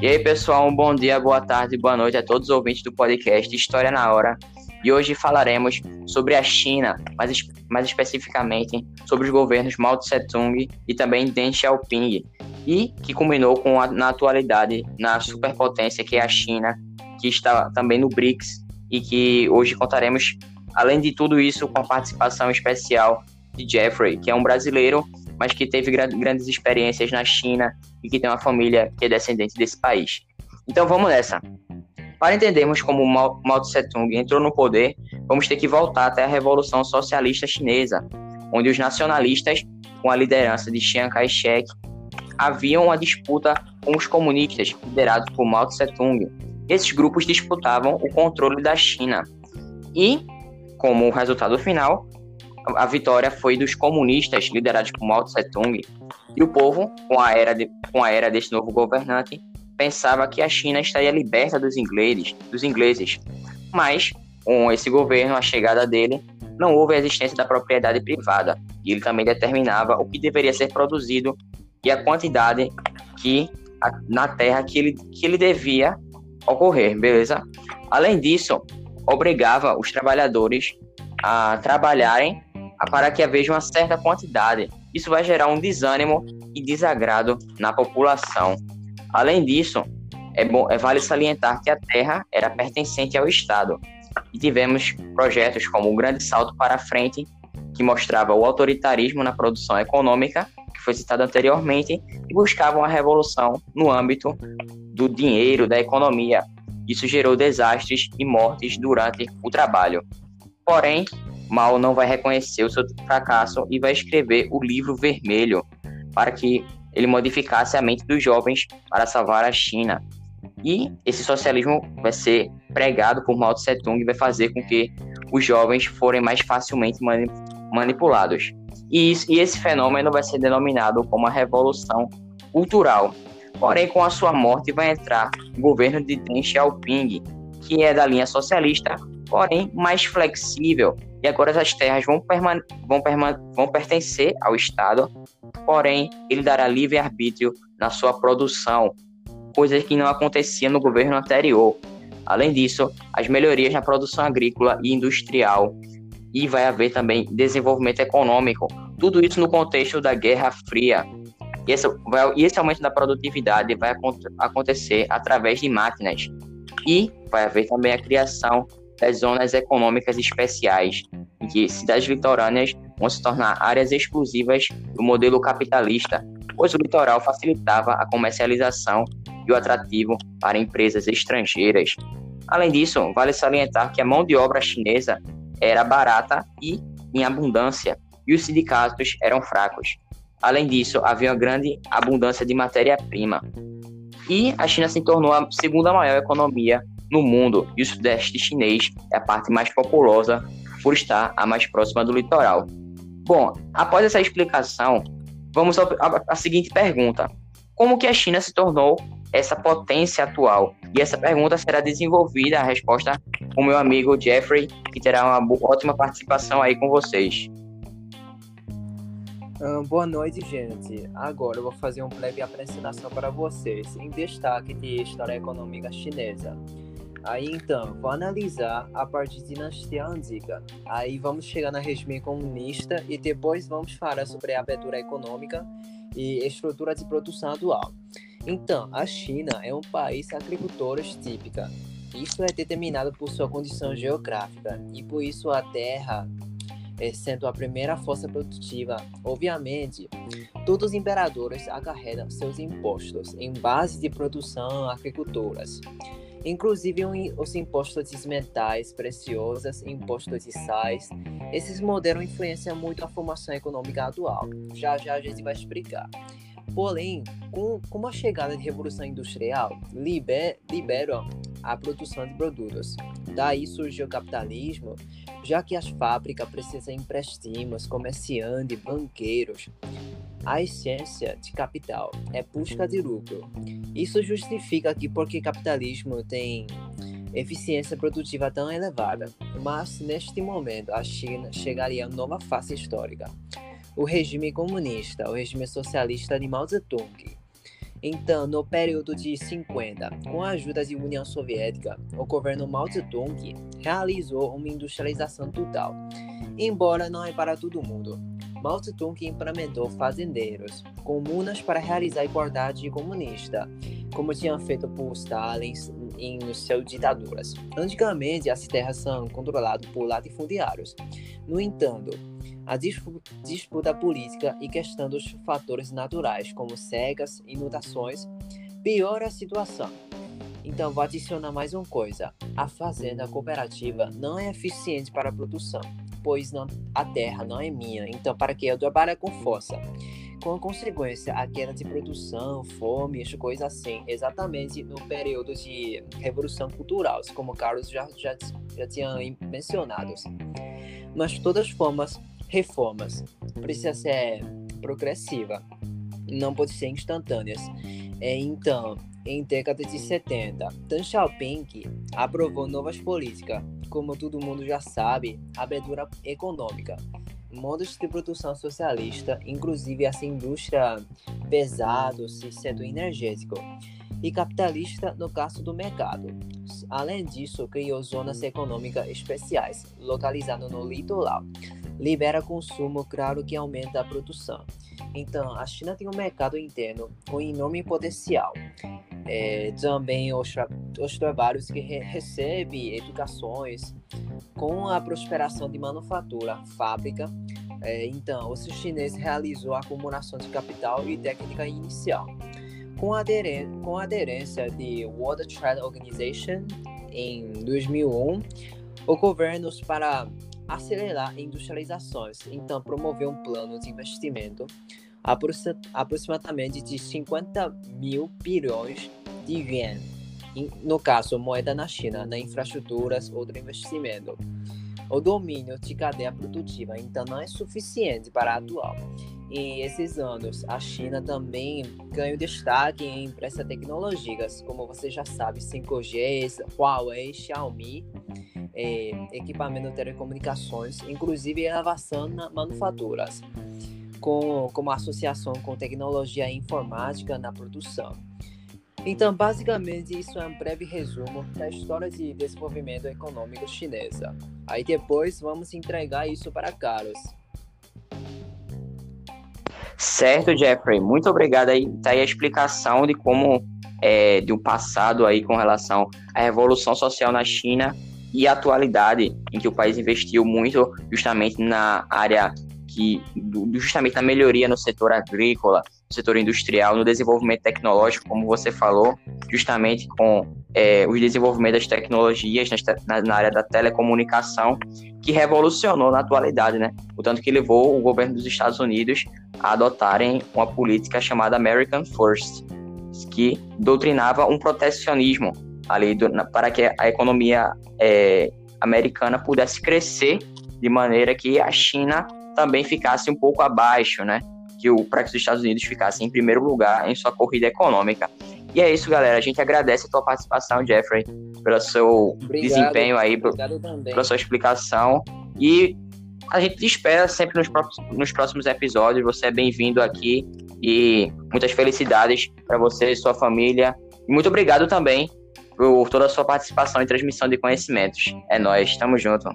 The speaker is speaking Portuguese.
E aí, pessoal, um bom dia, boa tarde, boa noite a todos os ouvintes do podcast História na Hora. E hoje falaremos sobre a China, mais, mais especificamente sobre os governos Mao Tse Tung e também Deng Xiaoping, e que culminou com a, na atualidade na superpotência que é a China, que está também no BRICS e que hoje contaremos, além de tudo isso, com a participação especial de Jeffrey, que é um brasileiro mas que teve grandes experiências na China e que tem uma família que é descendente desse país. Então vamos nessa. Para entendermos como Mao, Mao Tse Tung entrou no poder, vamos ter que voltar até a Revolução Socialista Chinesa, onde os nacionalistas, com a liderança de Chiang Kai-shek, haviam uma disputa com os comunistas, liderados por Mao Tse Tung. Esses grupos disputavam o controle da China. E, como resultado final, a vitória foi dos comunistas, liderados por Mao Tse Tung, e o povo, com a era, de, com a era deste novo governante, pensava que a China estaria liberta dos ingleses, dos ingleses. Mas, com esse governo, a chegada dele, não houve a existência da propriedade privada, e ele também determinava o que deveria ser produzido e a quantidade que na terra que ele, que ele devia ocorrer, beleza? Além disso, obrigava os trabalhadores a trabalharem para que haja uma certa quantidade. Isso vai gerar um desânimo e desagrado na população. Além disso, é, bom, é vale salientar que a terra era pertencente ao Estado. E tivemos projetos como o Grande Salto para a Frente, que mostrava o autoritarismo na produção econômica, que foi citado anteriormente, e buscava uma revolução no âmbito do dinheiro, da economia. Isso gerou desastres e mortes durante o trabalho. Porém, Mao não vai reconhecer o seu fracasso e vai escrever o livro vermelho para que ele modificasse a mente dos jovens para salvar a China. E esse socialismo vai ser pregado por Mao Tse Tung e vai fazer com que os jovens forem mais facilmente manipulados. E, isso, e esse fenômeno vai ser denominado como a Revolução Cultural. Porém, com a sua morte vai entrar o governo de Deng Xiaoping, que é da linha socialista, porém mais flexível e agora as terras vão, vão, vão pertencer ao Estado, porém ele dará livre-arbítrio na sua produção, coisa que não acontecia no governo anterior. Além disso, as melhorias na produção agrícola e industrial, e vai haver também desenvolvimento econômico, tudo isso no contexto da Guerra Fria. E esse, vai, e esse aumento da produtividade vai acontecer através de máquinas. E vai haver também a criação das zonas econômicas especiais, em que cidades litorâneas vão se tornar áreas exclusivas do modelo capitalista, pois o litoral facilitava a comercialização e o atrativo para empresas estrangeiras. Além disso, vale salientar que a mão de obra chinesa era barata e em abundância, e os sindicatos eram fracos. Além disso, havia uma grande abundância de matéria-prima. E a China se tornou a segunda maior economia no mundo e o sudeste chinês é a parte mais populosa por estar a mais próxima do litoral. Bom, após essa explicação, vamos à seguinte pergunta: como que a China se tornou essa potência atual? E essa pergunta será desenvolvida a resposta com meu amigo Jeffrey, que terá uma ótima participação aí com vocês. Uh, boa noite, gente. Agora eu vou fazer uma breve apresentação para vocês em destaque de história econômica chinesa. Aí então, vou analisar a parte de dinastia antiga. Aí vamos chegar na regime comunista e depois vamos falar sobre a abertura econômica e estrutura de produção atual. Então, a China é um país agricultor típica. Isso é determinado por sua condição geográfica e por isso a terra é sendo a primeira força produtiva. Obviamente, todos os imperadores acarretam seus impostos em base de produção agricultoras inclusive os impostos de metais preciosos, impostos de sais. Esses modelos influenciam muito a formação econômica atual. Já já a gente vai explicar. Porém, com, com a chegada da Revolução Industrial, liber, liberam a produção de produtos. Daí surgiu o capitalismo, já que as fábricas precisam de empréstimos, comerciantes, banqueiros. A essência de capital é busca de lucro. Isso justifica que porque capitalismo tem eficiência produtiva tão elevada, mas neste momento a China chegaria a nova fase histórica. O regime comunista, o regime socialista de Mao Zedong. Então, no período de 50, com a ajuda da União Soviética, o governo Mao Zedong realizou uma industrialização total, embora não é para todo mundo. Mao Zedong implementou fazendeiros, comunas para realizar a igualdade comunista, como tinha feito por Stalin em suas ditaduras. Antigamente, as terras são controladas por latifundiários. No entanto, a disputa política e questão dos fatores naturais, como secas, inundações, piora a situação. Então, vou adicionar mais uma coisa: a fazenda cooperativa não é eficiente para a produção pois não, a terra não é minha, então para que eu trabalhe com força? Com a consequência, a queda de produção, fome, coisas assim, exatamente no período de revolução cultural, como Carlos já, já, já tinha mencionado. Mas, de todas as formas, reformas precisa ser progressiva, não pode ser instantâneas. É, então, em década de 70, Deng Xiaoping aprovou novas políticas, como todo mundo já sabe, abertura econômica, modos de produção socialista, inclusive essa indústria pesados e setor energético, e capitalista no caso do mercado. Além disso, criou zonas econômicas especiais, localizadas no litoral. Libera consumo, claro que aumenta a produção. Então, a China tem um mercado interno com enorme potencial é, também os, tra os trabalhos que re recebe educações com a prosperação de manufatura, fábrica. É, então, os chineses realizou a acumulação de capital e técnica inicial. Com a, com aderência de World Trade Organization em 2001, o governo para acelerar industrializações, então promoveu um plano de investimento aproximadamente de 50 mil bilhões de yuan, no caso, moeda na China, na infraestruturas, outro investimento. O domínio de cadeia produtiva, então, não é suficiente para a atual. Em esses anos, a China também ganhou destaque em empresas tecnológicas, como você já sabe, 5G, Huawei, Xiaomi, é, equipamento de telecomunicações, inclusive inovação na manufaturas, com, como associação com tecnologia e informática na produção. Então, basicamente, isso é um breve resumo da história de desenvolvimento econômico chinesa. Aí depois vamos entregar isso para Carlos. Certo, Jeffrey. Muito obrigado aí. Tá aí a explicação de como é, um passado aí com relação à revolução social na China e a atualidade em que o país investiu muito justamente na área que justamente na melhoria no setor agrícola, no setor industrial, no desenvolvimento tecnológico, como você falou, justamente com é, o desenvolvimento das tecnologias na, na, área da telecomunicação, que revolucionou na atualidade, né? O tanto que levou o governo dos Estados Unidos a adotarem uma política chamada American First, que doutrinava um protecionismo ali do, na, para que a economia é, americana pudesse crescer de maneira que a China também ficasse um pouco abaixo, né? Que o para que os Estados Unidos ficassem em primeiro lugar em sua corrida econômica. E é isso, galera. A gente agradece a tua participação, Jeffrey, pelo seu obrigado, desempenho aí, pela sua explicação. E a gente te espera sempre nos próximos, nos próximos episódios. Você é bem-vindo aqui e muitas felicidades para você e sua família. E muito obrigado também por toda a sua participação e transmissão de conhecimentos. É nós, tamo junto.